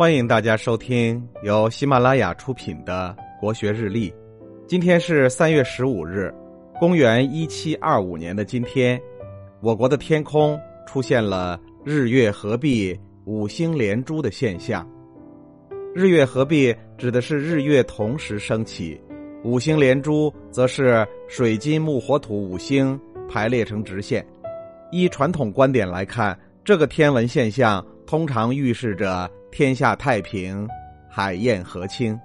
欢迎大家收听由喜马拉雅出品的《国学日历》。今天是三月十五日，公元一七二五年的今天，我国的天空出现了日月合璧、五星连珠的现象。日月合璧指的是日月同时升起，五星连珠则是水金木火土五星排列成直线。依传统观点来看，这个天文现象通常预示着天下太平、海晏河清。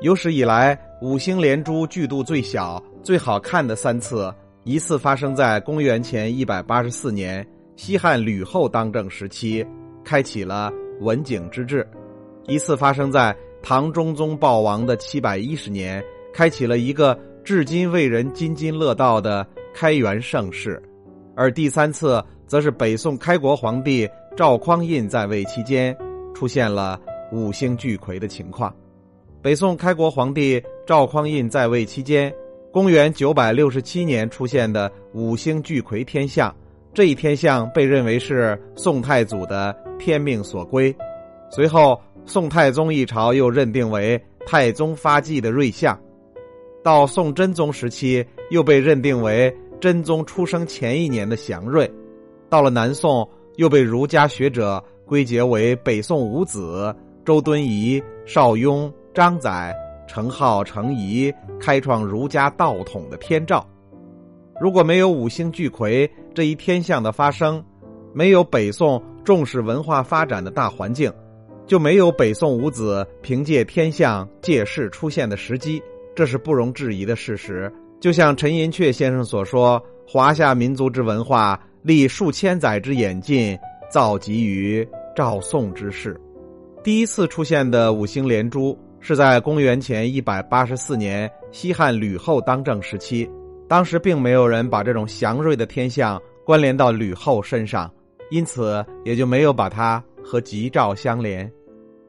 有史以来，五星连珠巨度最小、最好看的三次，一次发生在公元前一百八十四年，西汉吕后当政时期，开启了文景之治。一次发生在唐中宗暴亡的七百一十年，开启了一个至今为人津津乐道的开元盛世；而第三次，则是北宋开国皇帝赵匡胤在位期间，出现了五星聚魁的情况。北宋开国皇帝赵匡胤在位期间，公元九百六十七年出现的五星聚魁天象，这一天象被认为是宋太祖的天命所归。随后。宋太宗一朝又认定为太宗发迹的瑞象，到宋真宗时期又被认定为真宗出生前一年的祥瑞，到了南宋又被儒家学者归结为北宋五子周敦颐、邵雍、张载、程颢、程颐开创儒家道统的天照。如果没有五星聚魁这一天象的发生，没有北宋重视文化发展的大环境。就没有北宋五子凭借天象借势出现的时机，这是不容置疑的事实。就像陈寅恪先生所说：“华夏民族之文化历数千载之演进，造极于赵宋之世。”第一次出现的五星连珠是在公元前一百八十四年西汉吕后当政时期，当时并没有人把这种祥瑞的天象关联到吕后身上，因此也就没有把它和吉兆相连。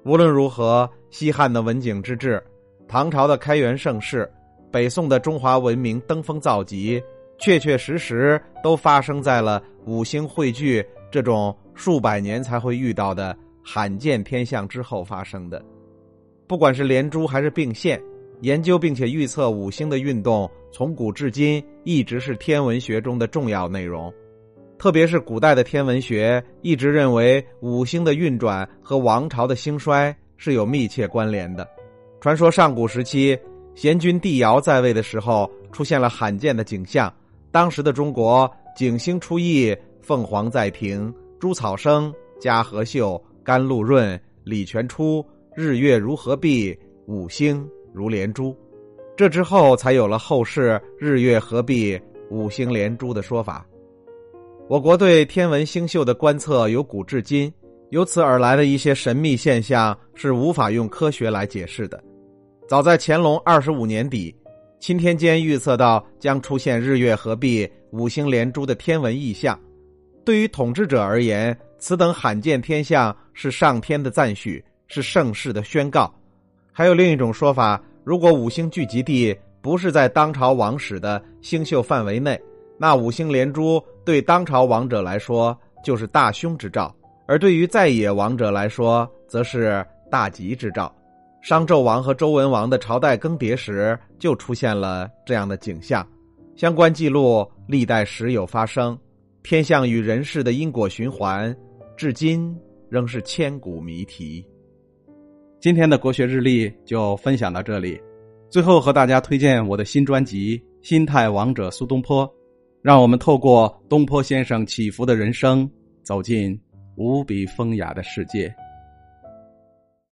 无论如何，西汉的文景之治，唐朝的开元盛世，北宋的中华文明登峰造极，确确实实都发生在了五星汇聚这种数百年才会遇到的罕见天象之后发生的。不管是连珠还是并线，研究并且预测五星的运动，从古至今一直是天文学中的重要内容。特别是古代的天文学一直认为五星的运转和王朝的兴衰是有密切关联的。传说上古时期，贤君帝尧在位的时候，出现了罕见的景象。当时的中国景星出翼，凤凰在庭，珠草生，嘉禾秀，甘露润，李泉出，日月如合璧，五星如连珠。这之后才有了后世日月合璧、五星连珠的说法。我国对天文星宿的观测由古至今，由此而来的一些神秘现象是无法用科学来解释的。早在乾隆二十五年底，钦天监预测到将出现日月合璧、五星连珠的天文异象。对于统治者而言，此等罕见天象是上天的赞许，是盛世的宣告。还有另一种说法：如果五星聚集地不是在当朝王室的星宿范围内，那五星连珠。对当朝王者来说，就是大凶之兆；而对于在野王者来说，则是大吉之兆。商纣王和周文王的朝代更迭时，就出现了这样的景象。相关记录历代时有发生，天象与人事的因果循环，至今仍是千古谜题。今天的国学日历就分享到这里，最后和大家推荐我的新专辑《心态王者苏东坡》。让我们透过东坡先生起伏的人生，走进无比风雅的世界。